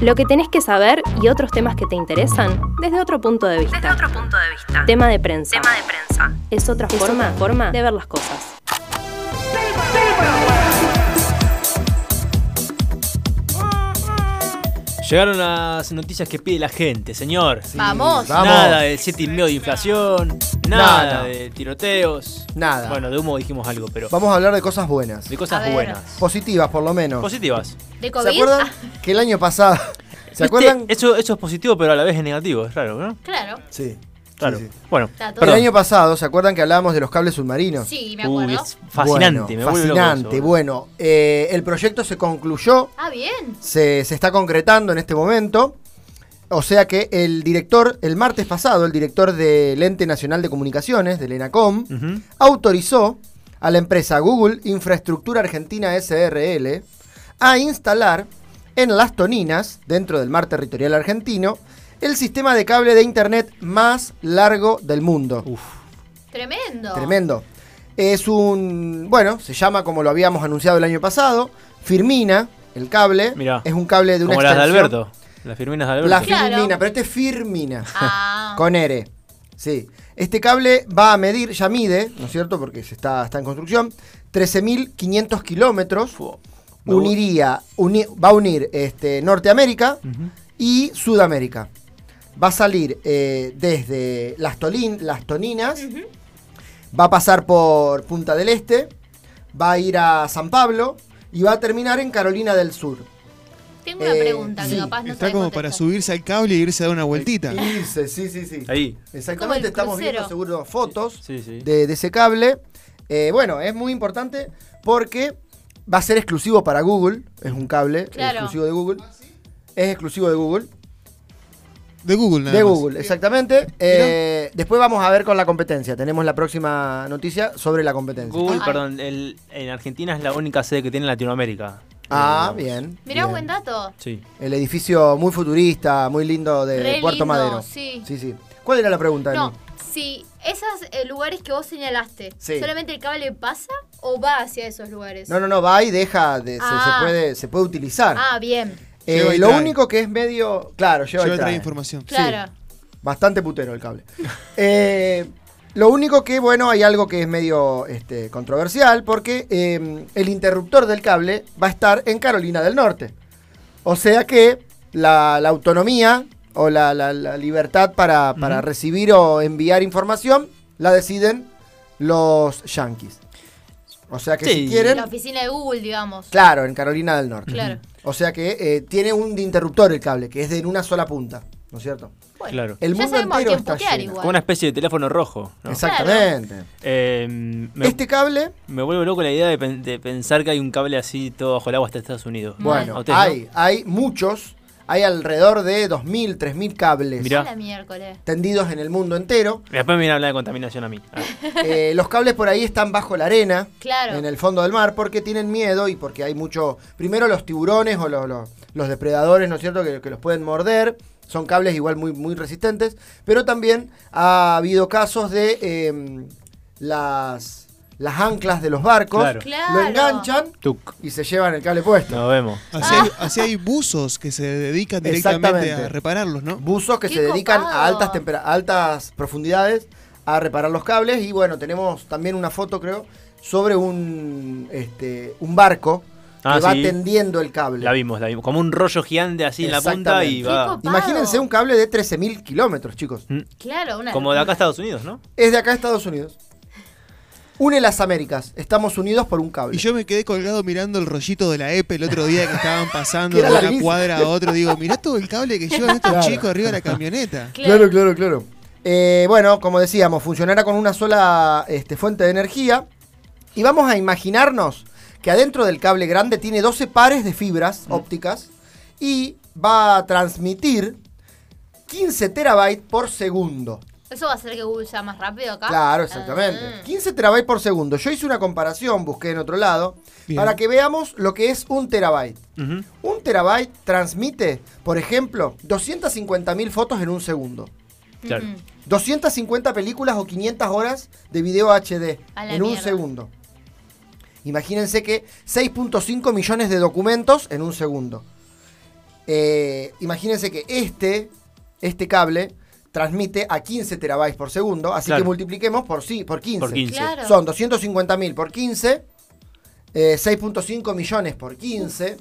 Lo que tenés que saber y otros temas que te interesan desde otro punto de vista. Desde otro punto de vista. Tema de prensa. Tema de prensa. Es otra forma, forma de ver las cosas. Llegaron las noticias que pide la gente, señor. Vamos. Vamos. Nada de 7 y medio de inflación, nada, Nada. de tiroteos. Nada. Bueno, de humo dijimos algo, pero Vamos a hablar de cosas buenas. de cosas buenas. Positivas, por lo menos. Positivas. ¿De ¿Se COVID? acuerdan Ah, que el año pasado... ¿Se acuerdan? Eso, eso es positivo, pero a la vez es negativo, es raro, ¿no? claro. Sí. Claro. Sí, sí. Bueno. El año pasado, ¿se acuerdan que hablábamos de los cables submarinos? Sí, me Uy, acuerdo. es fascinante, Bueno, me loco fascinante. eso. Bueno, eh, el proyecto se concluyó, Ah, bien. se, se está concretando en este momento. O sea que el director, el martes pasado, el director del Ente Nacional de Comunicaciones, del ENACOM, autorizó a la empresa Google Infraestructura Argentina SRL a instalar en Las Toninas, dentro del mar territorial argentino, el sistema de cable de internet más largo del mundo. Uf, Tremendo. Tremendo. Es un, bueno, se llama como lo habíamos anunciado el año pasado, Firmina, el cable. Mirá. Es un cable de una como las de Alberto. Las firminas de Alberto. La Claro. Firmina, pero este es Firmina. Ah. Con R. Sí. Este cable va a medir, ya mide, ¿no es cierto? Porque se está, está en construcción, 13.500 kilómetros. Uniría, uni- va a unir este, Norteamérica Ujú. y Sudamérica. Va a salir eh, desde las, Tolin- las Toninas, va a pasar por Punta del Este, va a ir a San Pablo y va a terminar en Carolina del Sur. Tengo una Eh, pregunta que sí. capaz no Está como contestar. para subirse al cable y irse a dar una vueltita. Irse, sí, sí, sí. Ahí. Exactamente, estamos crucero. viendo seguro fotos Sí, sí. de, de ese cable. Eh, bueno, es muy importante porque va a ser exclusivo para Google. Es un cable Claro. exclusivo de Google. Es exclusivo de Google. De Google, nada de más. Google, exactamente. Eh, después vamos a ver con la competencia. Tenemos la próxima noticia sobre la competencia. Google, perdón, el- en Argentina es la única sede que tiene en Latinoamérica. Ah, Digamos. bien. Mirá, bien. buen dato. Sí. El edificio muy futurista, muy lindo de Re Puerto lindo, Madero. sí. sí, sí. ¿Cuál era la pregunta? No, Emi? si esos eh, lugares que vos señalaste, Sí. ¿solamente el cable pasa o va hacia esos lugares? No, no, no, va y deja, de, se- se, Ah. puede, se puede utilizar. Ah, bien. Eh, Lleva y lo trae. único que es medio. Claro, lleva, Lleva y trae trae. información. Claro. Bastante putero el cable. Eh, lo único que, bueno, hay algo que es medio este, controversial porque eh, el interruptor del cable va a estar en Carolina del Norte. O sea que la, la autonomía o la, la- la libertad para, para recibir o enviar información la deciden los yankees. O sea que Sí. si quieren, La oficina de Google, digamos. claro, en Carolina del Norte. Claro. O sea que eh, tiene un interruptor el cable, que es de en una sola punta, ¿no es cierto? Bueno, Claro. El ya mundo sabemos a entero está lleno. igual. Como una especie de teléfono rojo. ¿no? Exactamente. Eh, me, Este cable, me vuelve loco la idea de, pen- de pensar que hay un cable así todo bajo el agua hasta Estados Unidos. bueno, hay, hay muchos, hay alrededor de 2.000, 3.000 cables Mirá. Tendidos en el mundo entero. Después me viene a hablar de contaminación a mí. Ah. Eh, los cables por ahí están bajo la arena, Claro. en el fondo del mar, porque tienen miedo y porque hay mucho, primero los tiburones o los, los- los depredadores, ¿no es cierto?, que, que los pueden morder. Son cables igual muy, muy resistentes, pero también ha habido casos de eh, las, las anclas de los barcos, Claro. Claro. lo enganchan Tuc. y se llevan el cable puesto. Nos vemos. Así, hay, así hay buzos que se dedican directamente a repararlos, ¿no? Buzos que Qué se dedican a altas, a altas profundidades a reparar los cables. Y bueno, tenemos también una foto, creo, sobre un, este, un barco Ah, que va sí. tendiendo el cable. La vimos, la vimos. Como un rollo gigante así en la punta y va. Imagínense un cable de 13.000 kilómetros, chicos. Mm. Claro, una. Como de acá a Estados Unidos, ¿no? Es de acá a Estados Unidos. Une las Américas. Estamos unidos por un cable. Y yo me quedé colgado mirando el rollito de la EPE el otro día que estaban pasando de una cuadra a otro. Digo, mirá todo el cable que llevan estos Claro. chicos arriba de la camioneta. Claro, claro, claro. Eh, bueno, como decíamos, funcionará con una sola este, fuente de energía. Y vamos a imaginarnos que adentro del cable grande tiene 12 pares de fibras ópticas y va a transmitir 15 terabytes por segundo. ¿Eso va a hacer que Google sea más rápido acá? Claro, exactamente. Ah. 15 terabytes por segundo. Yo hice una comparación, busqué en otro lado, Bien. para que veamos lo que es un terabyte. Un terabyte transmite, por ejemplo, 250.000 fotos en un segundo. Claro. Ujú. 250 películas o 500 horas de video HD en un mierda. segundo. Imagínense que 6.5 millones de documentos en un segundo. Eh, imagínense que este, este cable transmite a 15 terabytes por segundo, así Claro. que multipliquemos por, sí, por 15. Por 15. Claro. Son 250.000 por 15, eh, 6.5 millones por 15.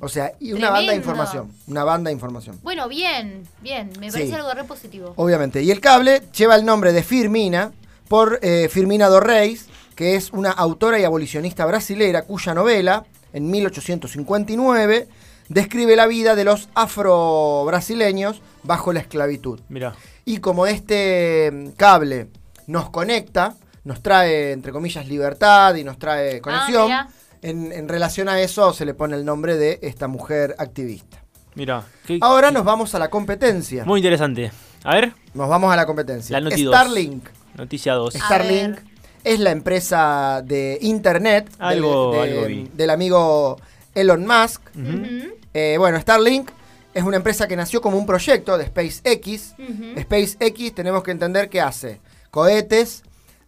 O sea, y una banda de información. Una banda de información. Bueno, bien, bien. Me Sí. parece algo re positivo. Obviamente. Y el cable lleva el nombre de Firmina por eh, Firmina Dorreis, que es una autora y abolicionista brasilera cuya novela, en 1859, describe la vida de los afro-brasileños bajo la esclavitud. Mira, Y como este mm, cable nos conecta, nos trae, entre comillas, libertad y nos trae conexión, mira. en, en relación a eso se le pone el nombre de esta mujer activista. mira. qué- Ahora nos vamos a la competencia. Muy interesante. A ver, Nos vamos a la competencia. La Noti. Starlink. noticia 2. A Starlink es la empresa de internet del- Algo- de- algo vi. del amigo Elon Musk. Eh, bueno, Starlink es una empresa que nació como un proyecto de SpaceX. ujú. SpaceX tenemos que entender que hace cohetes,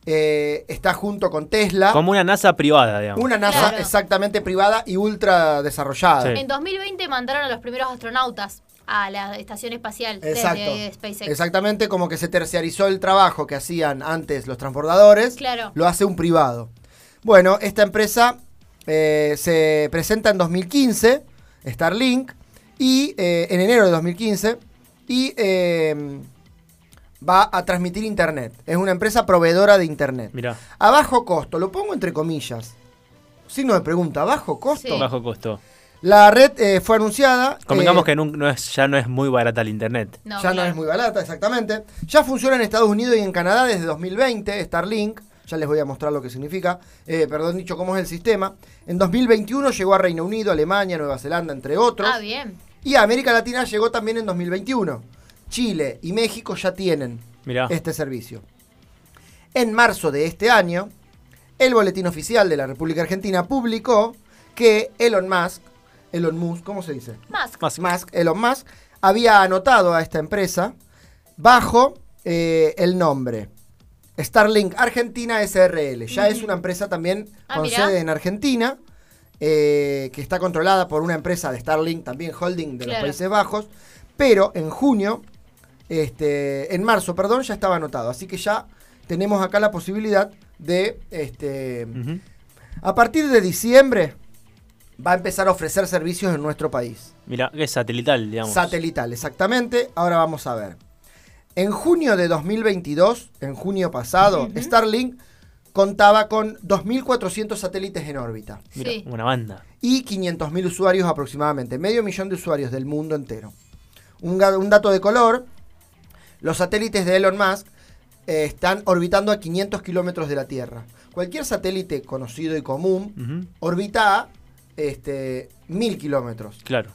eh, está junto con Tesla, Como una NASA privada, digamos. una NASA Claro. exactamente privada y ultra desarrollada. Sí. En 2020 mandaron a los primeros astronautas a la estación espacial Exacto. desde SpaceX. Exactamente como que se terciarizó el trabajo que hacían antes los transbordadores, Claro. lo hace un privado. Bueno, esta empresa eh, se presenta en 2015, Starlink, y eh, en enero de 2015, y eh, va a transmitir internet. Es una empresa proveedora de internet. Mira, A bajo costo, lo pongo entre comillas. Signo de pregunta, ¿a bajo costo? Sí. bajo costo. La red eh, fue anunciada. Convengamos eh, que nun- no es, ya no es muy barata el internet. No, ya no es muy barata, exactamente. Ya funciona en Estados Unidos y en Canadá desde 2020, Starlink. Ya les voy a mostrar lo que significa. Eh, perdón, dicho cómo es el sistema. En 2021 llegó a Reino Unido, Alemania, Nueva Zelanda, entre otros. Ah, bien. Y a América Latina llegó también en 2021. Chile y México ya tienen Mira, este servicio. En marzo de este año, el Boletín Oficial de la República Argentina publicó que Elon Musk, Elon Musk, ¿cómo se dice? Más Musk, Elon Musk, había anotado a esta empresa bajo eh, el nombre Starlink Argentina SRL. Ya es una empresa también Ah, con mirá. sede en Argentina, eh, que está controlada por una empresa de Starlink, también holding de los. Países Bajos, pero en junio, este, en marzo, perdón, ya estaba anotado. Así que ya tenemos acá la posibilidad de, este, a partir de diciembre, va a empezar a ofrecer servicios en nuestro país. Mira, que es satelital, digamos. Satelital, exactamente. Ahora vamos a ver. En junio de 2022, en junio pasado. Starlink contaba con 2.400 satélites en órbita Mira, Sí. una banda. y 500.000 usuarios aproximadamente, medio millón de usuarios del mundo entero. Un, dato de color, los satélites de Elon Musk eh, están orbitando a 500 kilómetros de la Tierra. Cualquier satélite conocido y común orbita a este, 1000 kilómetros. Claro.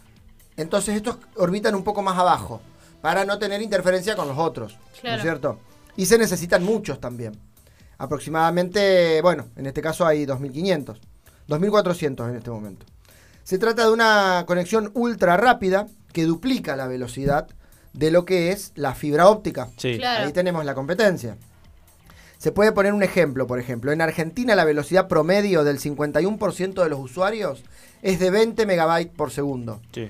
Entonces estos orbitan un poco más abajo para no tener interferencia con los otros, ¿no es Claro. cierto? Y se necesitan muchos también. Aproximadamente, bueno, en este caso hay 2500, 2400 en este momento. Se trata de una conexión ultra rápida que duplica la velocidad de lo que es la fibra óptica. Sí. Claro. Ahí tenemos la competencia. Se puede poner un ejemplo, por ejemplo. En Argentina la velocidad promedio del 51% de los usuarios es de 20 megabytes por segundo. Sí.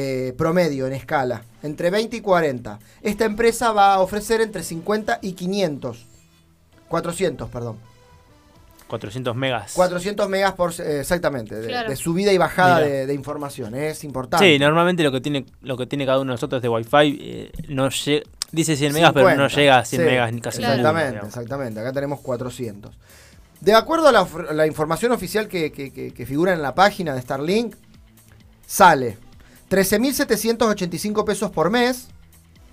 Eh, promedio en escala, entre 20 y 40. Esta empresa va a ofrecer entre 50 y 500. 400, perdón. 400 megas. 400 megas por... eh, exactamente, de, Claro. de subida y bajada de, de información. Es importante. Sí, normalmente lo que tiene lo que tiene cada uno de nosotros de Wi-Fi eh, no lle- dice 100 megas, pero no 50, llega a 100 sí, megas ni casi Claro. Exactamente, exactamente. Acá tenemos 400. De acuerdo a la, información oficial que, que- que- que figura en la página de Starlink, sale 13.785 pesos por mes.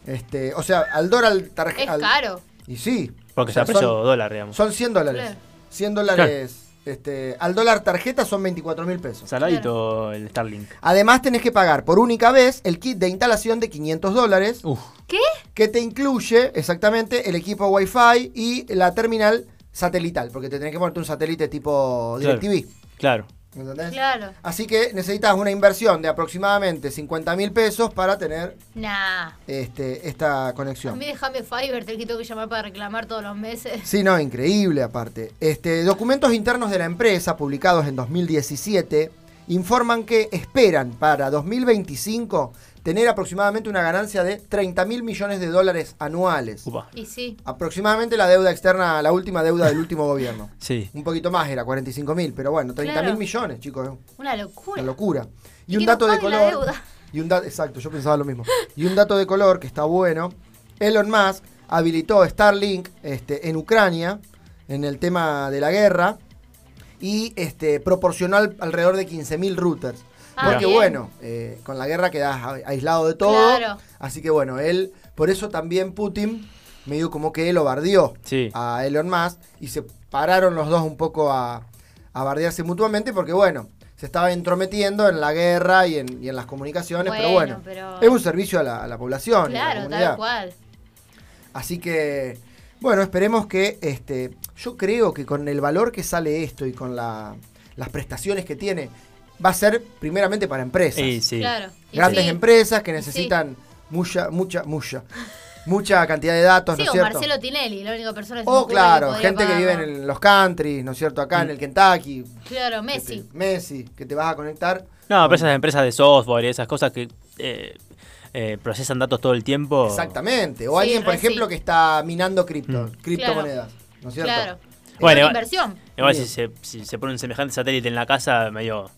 Este, o sea, al dólar Es tarjeta. caro. Y sí. Porque O sea, está a precio son- dólar, digamos. Son 100 dólares. Claro. 100 dólares. Este, al dólar tarjeta son 24 mil pesos. Saladito el Starlink. Además tenés que pagar por única vez el kit de instalación de 500 dólares Uf, ¿Qué? que te incluye exactamente el equipo Wi-Fi y la terminal satelital, porque te tenés que ponerte un satélite tipo Claro. DirecTV. claro. ¿Entendés? Claro. Así que necesitas una inversión de aproximadamente 50 mil pesos para tener Nah. este, esta A conexión. mí déjame Fiverr, te tengo que llamar para reclamar todos los meses. Sí, no, increíble aparte. Este, documentos internos de la empresa publicados en 2017 informan que esperan para 2025 tener aproximadamente una ganancia de 30 mil millones de dólares anuales. Upa. Y sí. Aproximadamente la deuda externa, la última deuda del último gobierno. Sí. Un poquito más era, 45 mil, pero bueno, 30 mil Claro. millones, chicos. Una locura. Una locura. Y un dato de la color. deuda. Y un dato, exacto, yo pensaba lo mismo. Y un dato de color que está bueno. Elon Musk habilitó Starlink este, en Ucrania, en el tema de la guerra, y este, proporcionó al- alrededor de 15.000 routers. Ah, Porque bien. bueno, eh, con la guerra quedas a- aislado de todo. Claro. Así que bueno, él, por eso también Putin medio como que él lo bardeó Sí. a Elon Musk y se pararon los dos un poco a, a bardearse mutuamente porque bueno, se estaba entrometiendo en la guerra y en, y en las comunicaciones, pero Bueno, pero- es un servicio a la, a la población. y a la Claro, tal cual. Así que, bueno, esperemos que, este, yo creo que con el valor que sale esto y con la- las prestaciones que tiene, va a ser primeramente para empresas. Sí, sí. Claro. Grandes sí. empresas que necesitan mucha, mucha, mucha, mucha cantidad de datos, Sí, ¿no o es cierto? Marcelo Tinelli, la única persona que se me O ocurre claro, que gente que vive en los countries, ¿no es cierto? Acá Mm. en el Kentucky. Claro, que Messi. te- Messi, que te vas a conectar. No, pero esas empresas de software y esas cosas que eh, eh, procesan datos todo el tiempo. Exactamente. O Sí, alguien, por ejemplo, sí. que está minando cripto, Mm. criptomonedas, ¿no es cierto? Claro. Bueno, es una igual- inversión. Igual si se, si se pone un semejante satélite en la casa, medio.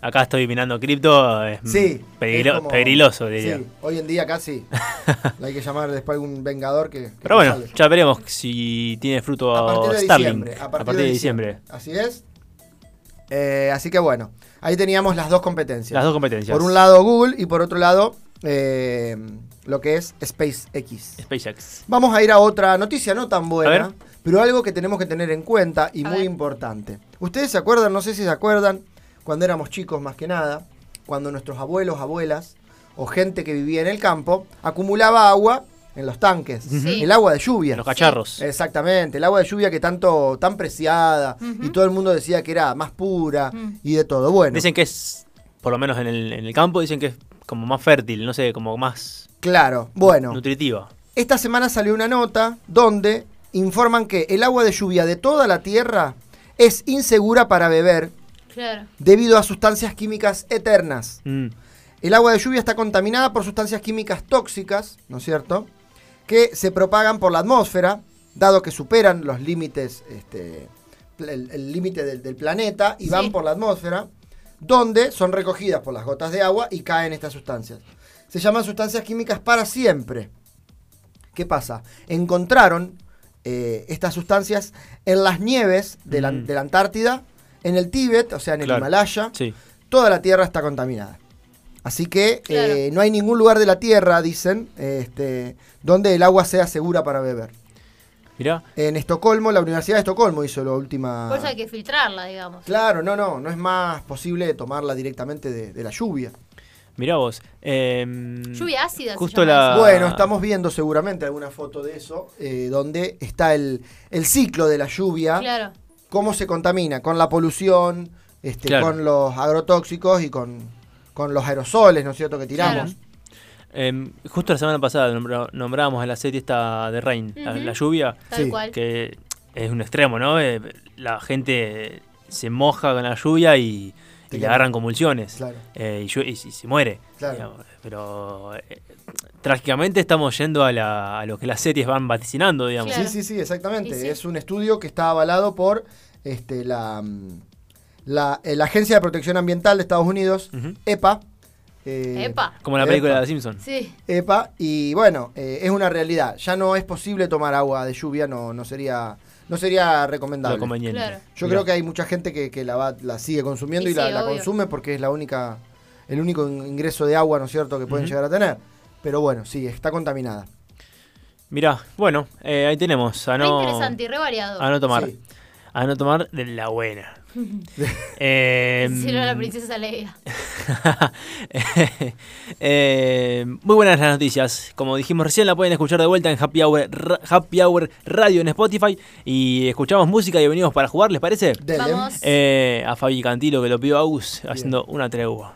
Acá estoy minando cripto, es Sí. peligro- es como- peligroso, diría. Sí, hoy en día casi. hay que llamar después algún vengador que. que Pero bueno, ya veremos si tiene fruto a partir de Starlink diciembre. A partir, de, diciembre. diciembre. Así es. Eh, así que bueno, ahí teníamos las dos competencias. Las dos competencias. Por un lado Google y por otro lado eh, lo que es SpaceX. SpaceX. Vamos a ir a otra noticia no tan buena, pero algo que tenemos que tener en cuenta y A muy ver. importante. Ustedes se acuerdan, no sé si se acuerdan, cuando éramos chicos más que nada, cuando nuestros abuelos, abuelas o gente que vivía en el campo acumulaba agua en los tanques, Sí. el agua de lluvia. Los cacharros. Exactamente, el agua de lluvia que tanto tan preciada y todo el mundo decía que era más pura y de todo. Bueno, Dicen que es, por lo menos en el, en el campo, dicen que es como más fértil, no sé, como más claro, bueno. nutritiva. Esta semana salió una nota donde informan que el agua de lluvia de toda la Tierra es insegura para beber Claro. debido a sustancias químicas eternas. Mm. El agua de lluvia está contaminada por sustancias químicas tóxicas, ¿no es cierto? Que se propagan por la atmósfera, dado que superan los límites, este, el el límite del, del planeta y Sí. van por la atmósfera, donde son recogidas por las gotas de agua y caen estas sustancias. Se llaman sustancias químicas para siempre. ¿Qué pasa? Encontraron eh, estas sustancias en las nieves de la, Mm. de la Antártida, en el Tíbet, o sea, en el Claro. Himalaya Sí. toda la Tierra está contaminada. Así que Claro. eh, no hay ningún lugar de la Tierra, dicen, este, donde el agua sea segura para beber. Mirá. En Estocolmo, la Universidad de Estocolmo hizo la última... Por eso hay que filtrarla, digamos. Claro, no, no, no es más posible tomarla directamente de, de la lluvia. Mirá vos. em, Lluvia ácida. se Justo llama la-. Bueno, estamos viendo seguramente alguna foto de eso, eh, donde está el, el ciclo de la lluvia, Claro. cómo se contamina con la polución, este, Claro. con los agrotóxicos y con, con los aerosoles, ¿no es cierto?, que tiramos. Em, justo la semana pasada nombrábamos en la serie esta de Rain, la, lluvia, Tal Sí. cual. que es un extremo, ¿no? Eh, la gente se moja con la lluvia y, le agarran convulsiones. Claro. eh, y, se- muere. Claro. digamos. Pero eh, trágicamente estamos yendo a, la- a lo que las series van vaticinando, digamos. Claro. Sí, sí, sí, exactamente. Sí. Es un estudio que está avalado por este, la, mm, la, la Agencia de Protección Ambiental de Estados Unidos. EPA. Eh, Epa. Como la película Epa. de Simpson. Sí. EPA, y bueno, eh, es una realidad. Ya no es posible tomar agua de lluvia, no, no sería no sería recomendable. Lo conveniente. Claro. Yo Mirá. creo que hay mucha gente que, que la, va- la sigue consumiendo Y y, la, sí, la obvio. consume porque es la única el único in- ingreso de agua, ¿no es cierto?, que pueden llegar a tener. Pero bueno, sí, está contaminada. Mirá, bueno, eh, ahí tenemos. A no, interesante y re variado. a no tomar. Sí. A no tomar de la buena. Eh, Si no, la princesa Leia. Eh, muy buenas las noticias. Como dijimos recién, la pueden escuchar de vuelta en Happy Hour, Happy Hour Radio en Spotify. Y escuchamos música y venimos para jugar, ¿les parece? Dele. Vamos. Eh, a Fabi Cantilo que lo pidió Agus haciendo una tregua.